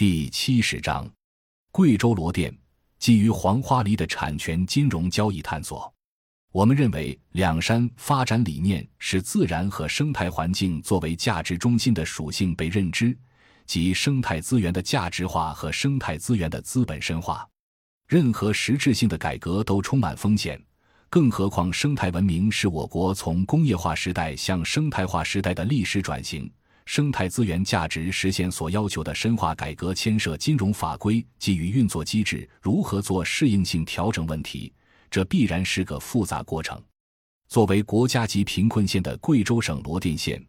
第七十章：贵州罗甸基于黄花梨的产权金融交易探索。我们认为，两山发展理念是自然和生态环境作为价值中心的属性被认知，即生态资源的价值化和生态资源的资本深化。任何实质性的改革都充满风险，更何况生态文明是我国从工业化时代向生态化时代的历史转型。生态资源价值实现所要求的深化改革，牵涉金融法规基于运作机制如何做适应性调整问题。这必然是个复杂过程。作为国家级贫困县的贵州省罗甸县，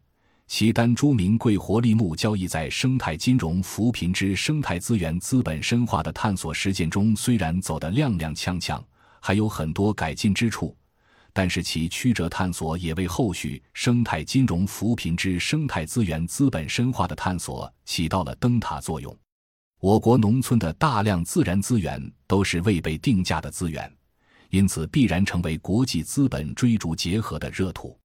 其丹珠名贵活力木交易在生态金融扶贫之生态资源资本深化的探索实践中，虽然走得踉踉跄跄，还有很多改进之处，但是其曲折探索也为后续生态金融扶贫之生态资源资本深化的探索起到了灯塔作用。我国农村的大量自然资源都是未被定价的资源。因此，必然成为国际资本追逐结合的热土。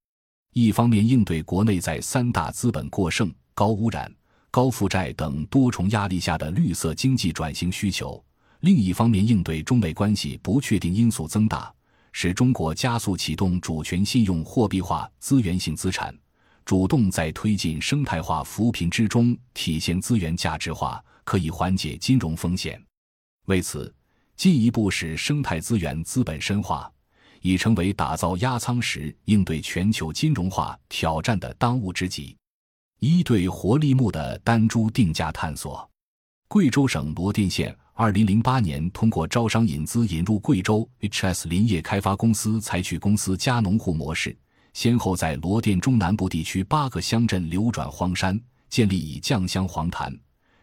一方面，应对国内在三大资本过剩、高污染、高负债等多重压力下的绿色经济转型需求；另一方面，应对中美关系不确定因素增大，使中国加速启动主权信用货币化资源性资产，主动在推进生态化扶贫之中体现资源价值化，可以缓解金融风险。为此。进一步使生态资源资本深化，已成为打造压舱石、应对全球金融化挑战的当务之急。一对活力木的单株定价探索。贵州省罗甸县二零零八年通过招商引资引入贵州 HS 林业开发公司，采取公司加农户模式，先后在罗店中南部地区八个乡镇流转荒山，建立以酱香黄檀、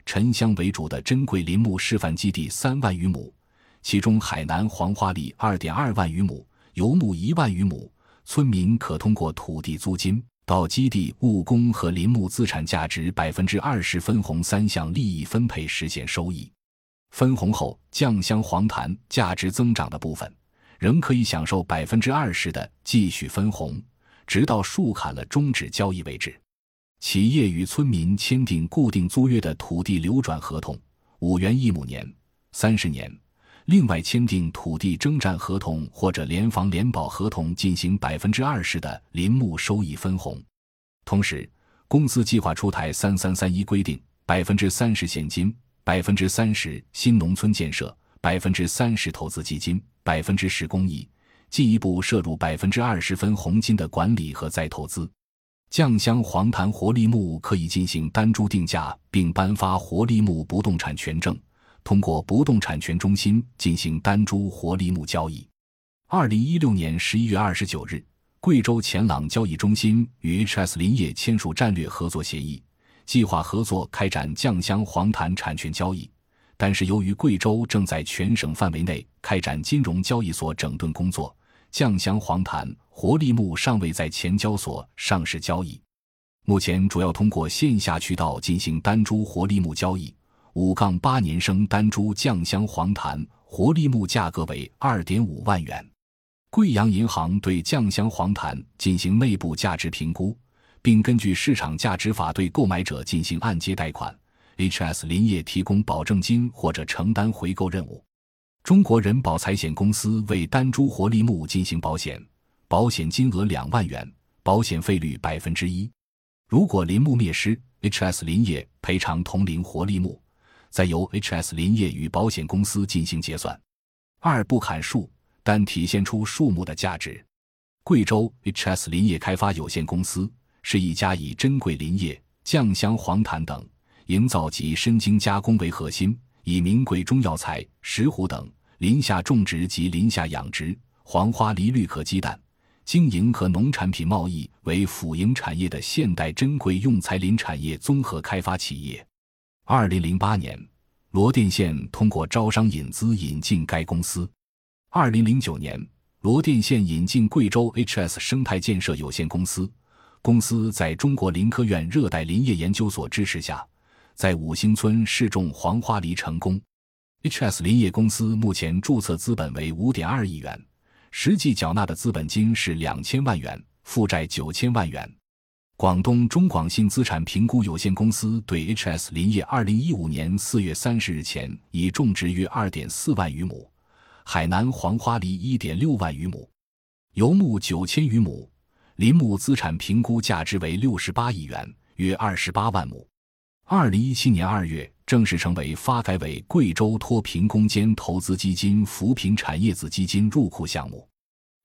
沉香为主的珍贵林木示范基地三万余亩。其中，海南黄花梨二点二万余亩，游牧一万余亩，村民可通过土地租金、到基地务工和林木资产价值百分之二十分红三项利益分配实现收益。分红后，酱香黄檀价值增长的部分，仍可以享受百分之二十的继续分红，直到树砍了终止交易为止。企业与村民签订固定租约的土地流转合同，五元一亩年，三十年。另外签订土地征占合同或者联房联保合同，进行百分之二十的林木收益分红。同时，公司计划出台“三三三一”规定，百分之三十现金，百分之三十新农村建设，百分之三十投资基金，百分之十公益，进一步摄入百分之二十分红金的管理和再投资。酱香黄檀活力木可以进行单株定价，并颁发活力木不动产权证。通过不动产权中心进行单株活力木交易。二零一六年十一月二十九日，贵州前朗交易中心与 HS 林业签署战略合作协议，计划合作开展酱香黄檀产权交易。但是，由于贵州正在全省范围内开展金融交易所整顿工作，酱香黄檀活力木尚未在前交所上市交易。目前，主要通过线下渠道进行单株活力木交易。五杠八年生单株酱香黄檀活力木价格为二点五万元。贵阳银行对酱香黄檀进行内部价值评估，并根据市场价值法对购买者进行按揭贷款。HS 林业提供保证金或者承担回购任务。中国人保财险公司为单株活力木进行保险，保险金额两万元，保险费率百分之一。如果林木灭失，HS 林业赔偿同林活力木。再由 HS 林业与保险公司进行结算。二不砍树，但体现出树木的价值。贵州 HS 林业开发有限公司是一家以珍贵林业、酱香黄檀等营造及深精加工为核心，以名贵中药材、石斛等林下种植及林下养殖、黄花梨绿壳鸡蛋经营和农产品贸易为辅营产业的现代珍贵用材林产业综合开发企业。二零零八年，罗甸县通过招商引资引进该公司。二零零九年，罗甸县引进贵州 HS 生态建设有限公司。公司在中国林科院热带林业研究所支持下，在五星村试种黄花梨成功。HS 林业公司目前注册资本为五点二亿元，实际缴纳的资本金是两千万元，负债九千万元。广东中广信资产评估有限公司对 HS 林业二零一五年四月三十日前已种植约二点四万余亩，海南黄花梨一点六万余亩，油木九千余亩，林木资产评估价值为六十八亿元，约二十八万亩。二零一七年二月正式成为发改委贵州脱贫攻坚投资基金扶贫产业子基金入库项目。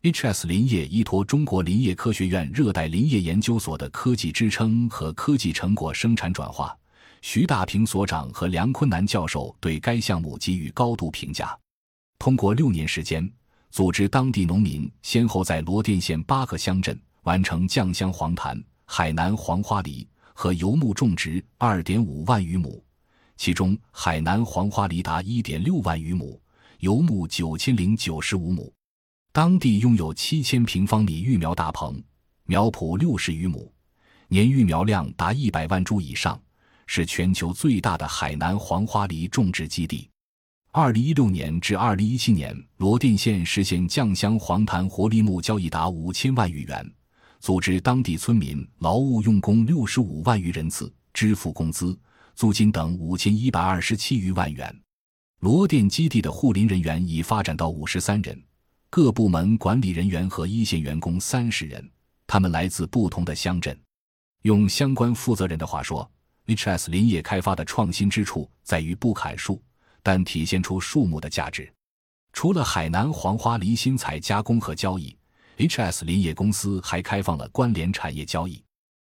HS 林业依托中国林业科学院热带林业研究所的科技支撑和科技成果生产转化，徐大平所长和梁坤南教授对该项目给予高度评价。通过六年时间，组织当地农民先后在罗甸县八个乡镇完成酱香黄檀、海南黄花梨和游牧种植二点五万余亩，其中海南黄花梨达一点六万余亩，游牧九千零九十五亩。当地拥有七千平方米育苗大棚，苗圃六十余亩，年育苗量达一百万株以上，是全球最大的海南黄花梨种植基地。二零一六年至二零一七年，罗甸县实现酱香黄檀活力木交易达五千万余元，组织当地村民劳务用工六十五万余人次，支付工资、租金等五千一百二十七余万元。罗甸基地的护林人员已发展到五十三人。各部门管理人员和一线员工三十人，他们来自不同的乡镇。用相关负责人的话说，HS 林业开发的创新之处在于不砍树，但体现出树木的价值。除了海南黄花梨新材加工和交易，HS 林业公司还开放了关联产业交易，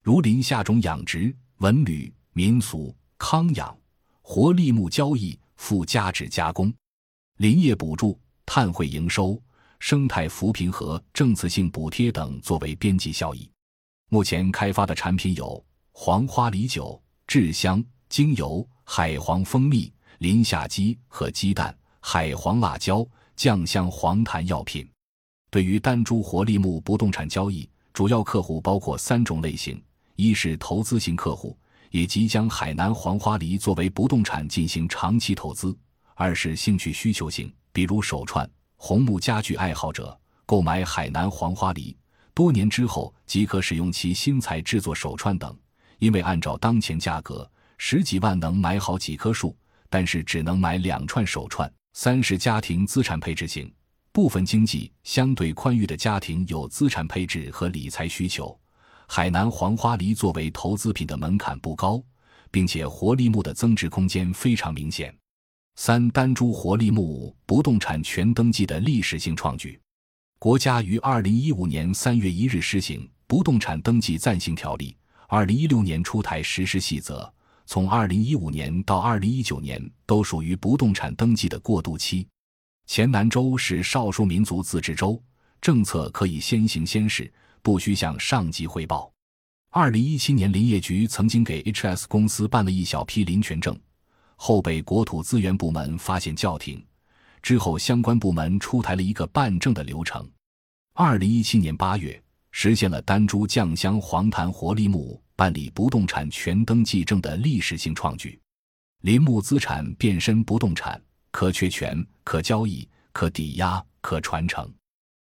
如林下种养殖、文旅、民俗、康养、活立木交易、附加值加工、林业补助、碳汇营收。生态扶贫和政策性补贴等作为边际效益。目前开发的产品有黄花梨酒、制香精油、海黄蜂蜜、林下鸡和鸡蛋、海黄辣椒、酱香黄檀药品。对于单株活力木不动产交易，主要客户包括三种类型：一是投资型客户，也即将海南黄花梨作为不动产进行长期投资；二是兴趣需求型，比如手串。红木家具爱好者购买海南黄花梨，多年之后即可使用其新材制作手串等。因为按照当前价格，十几万能买好几棵树，但是只能买两串手串。三是家庭资产配置型，部分经济相对宽裕的家庭有资产配置和理财需求。海南黄花梨作为投资品的门槛不高，并且活力木的增值空间非常明显。三单株活力木不动产全登记的历史性创举，国家于二零一五年三月一日施行《不动产登记暂行条例》，二零一六年出台实施细则。从二零一五年到二零一九年都属于不动产登记的过渡期。黔南州是少数民族自治州，政策可以先行先试，不需向上级汇报。二零一七年，林业局曾经给 HS 公司办了一小批林权证。后被国土资源部门发现叫停，之后相关部门出台了一个办证的流程。二零一七年八月，实现了丹珠酱香黄檀活力木办理不动产全登记证的历史性创举。林木资产变身不动产，可确权、可交易、可抵押、可传承。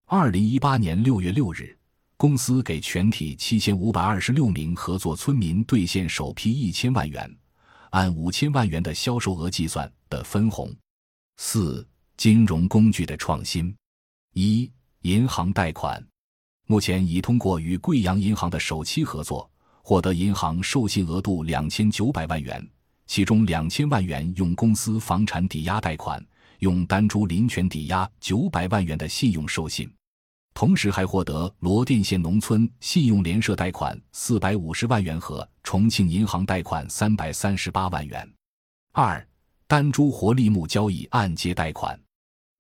二零一八年六月六日，公司给全体七千五百二十六名合作村民兑现首批一千万元。按五千万元的销售额计算的分红。四、金融工具的创新。一、银行贷款。目前已通过与贵阳银行的首期合作，获得银行授信额度两千九百万元，其中两千万元用公司房产抵押贷款，用丹珠林权抵押九百万元的信用授信。同时还获得罗甸县农村信用联社贷款四百五十万元和重庆银行贷款三百三十八万元。二、丹珠活力木交易按揭贷款。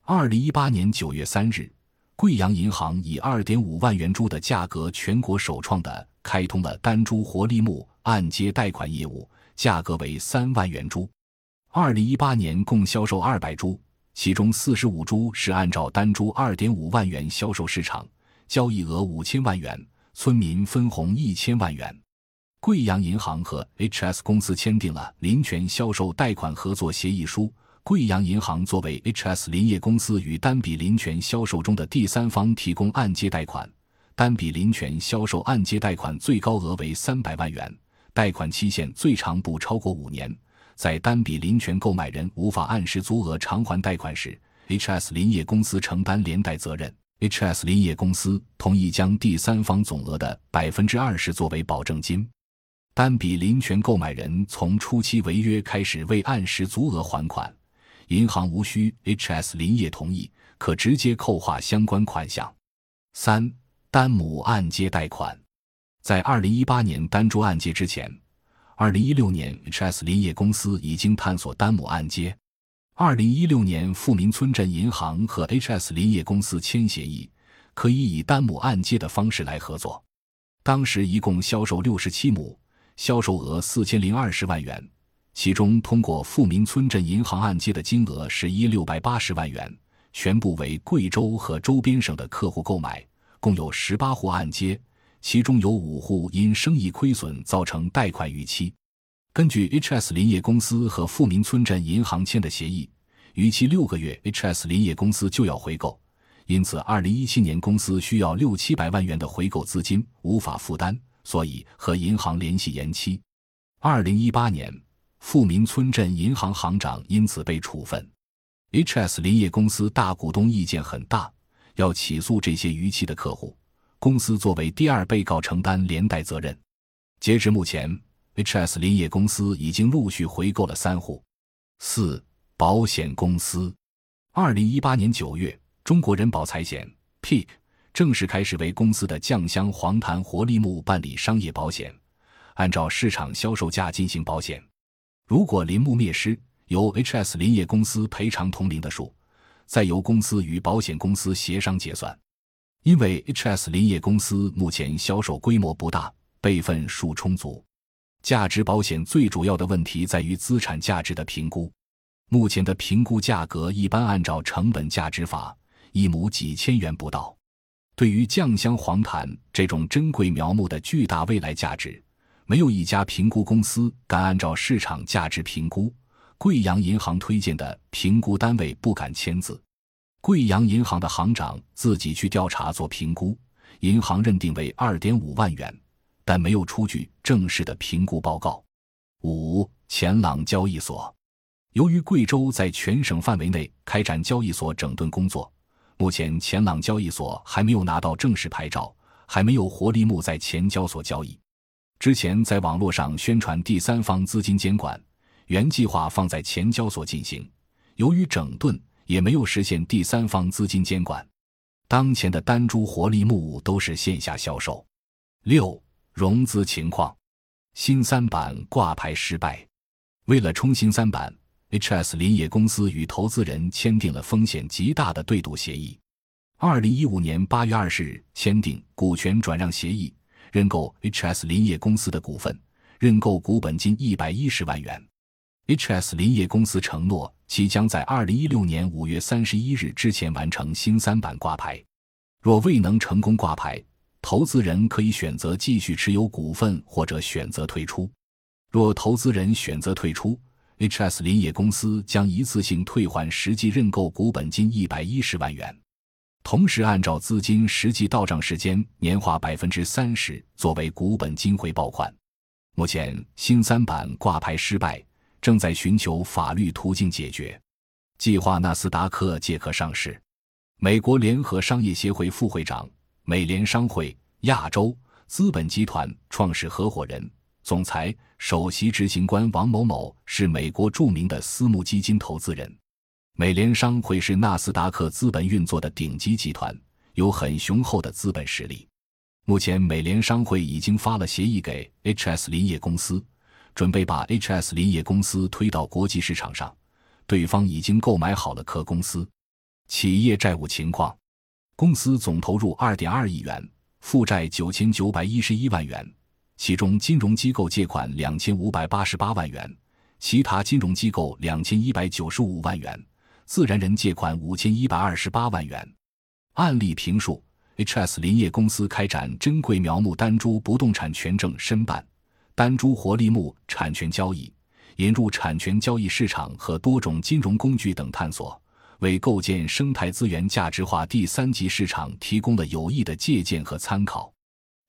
二零一八年九月三日，贵阳银行以二点五万元株的价格，全国首创的开通了丹珠活力木按揭贷款业务，价格为三万元株。二零一八年共销售二百株。其中四十五株是按照单株二点五万元销售市场，交易额五千万元，村民分红一千万元。贵阳银行和 HS 公司签订了林权销售贷款合作协议书。贵阳银行作为 HS 林业公司与单笔林权销售中的第三方，提供按揭贷款，单笔林权销售按揭贷款最高额为三百万元，贷款期限最长不超过五年。在单笔林权购买人无法按时足额偿还贷款时，H.S. 林业公司承担连带责任。H.S. 林业公司同意将第三方总额的百分之二十作为保证金。单笔林权购买人从初期违约开始未按时足额还款，银行无需 H.S. 林业同意，可直接扣划相关款项。三。单母按揭贷款，在二零一八年单株按揭之前，二零一六年 H.S. 林业公司已经探索单母按揭。二零一六年，富民村镇银行和 H.S. 林业公司签协议，可以以单母按揭的方式来合作。当时一共销售六十七亩，销售额四千零二十万元，其中通过富民村镇银行按揭的金额是一六百八十万元，全部为贵州和周边省的客户购买。共有十八户按揭，其中有五户因生意亏损造成贷款逾期。根据 H.S. 林业公司和富民村镇银行签的协议，逾期六个月，H.S. 林业公司就要回购。因此，二零一七年公司需要六七百万元的回购资金，无法负担，所以和银行联系延期。二零一八年，富民村镇银行行长因此被处分。H.S. 林业公司大股东意见很大。要起诉这些逾期的客户，公司作为第二被告承担连带责任。截至目前，H.S. 林业公司已经陆续回购了三户。四保险公司，二零一八年九月，中国人保财险 PIC 正式开始为公司的酱香黄檀活力木办理商业保险，按照市场销售价进行保险。如果林木灭失，由 H.S. 林业公司赔偿同龄的数。再由公司与保险公司协商结算，因为 H.S. 林业公司目前销售规模不大，备份数充足。价值保险最主要的问题在于资产价值的评估，目前的评估价格一般按照成本价值法，一亩几千元不到。对于酱香黄檀这种珍贵苗木的巨大未来价值，没有一家评估公司敢按照市场价值评估。贵阳银行推荐的评估单位不敢签字，贵阳银行的行长自己去调查做评估，银行认定为二点五万元，但没有出具正式的评估报告。五钱朗交易所，由于贵州在全省范围内开展交易所整顿工作，目前钱朗交易所还没有拿到正式牌照，还没有活力木在钱交所交易。之前在网络上宣传第三方资金监管。原计划放在前交所进行，由于整顿，也没有实现第三方资金监管。当前的单株活力木都是线下销售。六融资情况，新三板挂牌失败。为了冲新三板，H.S. 林业公司与投资人签订了风险极大的对赌协议。二零一五年八月二十日签订股权转让协议，认购 H.S. 林业公司的股份，认购股本金一百一十万元。H.S. 林业公司承诺，其将在二零一六年五月三十一日之前完成新三板挂牌。若未能成功挂牌，投资人可以选择继续持有股份，或者选择退出。若投资人选择退出，H.S. 林业公司将一次性退还实际认购股本金一百一十万元，同时按照资金实际到账时间年化百分之三十作为股本金回报款。目前新三板挂牌失败。正在寻求法律途径解决，计划纳斯达克借壳上市。美国联合商业协会副会长、美联商会亚洲资本集团创始合伙人、总裁、首席执行官王某某是美国著名的私募基金投资人。美联商会是纳斯达克资本运作的顶级集团，有很雄厚的资本实力。目前，美联商会已经发了协议给 H.S. 林业公司。准备把 H.S. 林业公司推到国际市场上，对方已经购买好了壳公司。企业债务情况：公司总投入二点二亿元，负债九千九百一十一万元，其中金融机构借款两千五百八十八万元，其他金融机构两千一百九十五万元，自然人借款五千一百二十八万元。案例评述：H.S. 林业公司开展珍贵苗木单株不动产权证申办。丹珠活力木产权交易，引入产权交易市场和多种金融工具等探索，为构建生态资源价值化第三级市场提供了有益的借鉴和参考。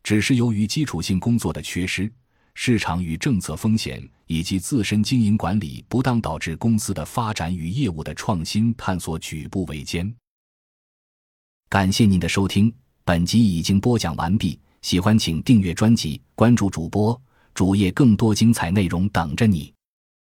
只是由于基础性工作的缺失，市场与政策风险以及自身经营管理不当，导致公司的发展与业务的创新探索举步维艰。感谢您的收听，本集已经播讲完毕。喜欢请订阅专辑，关注主播主页，更多精彩内容等着你。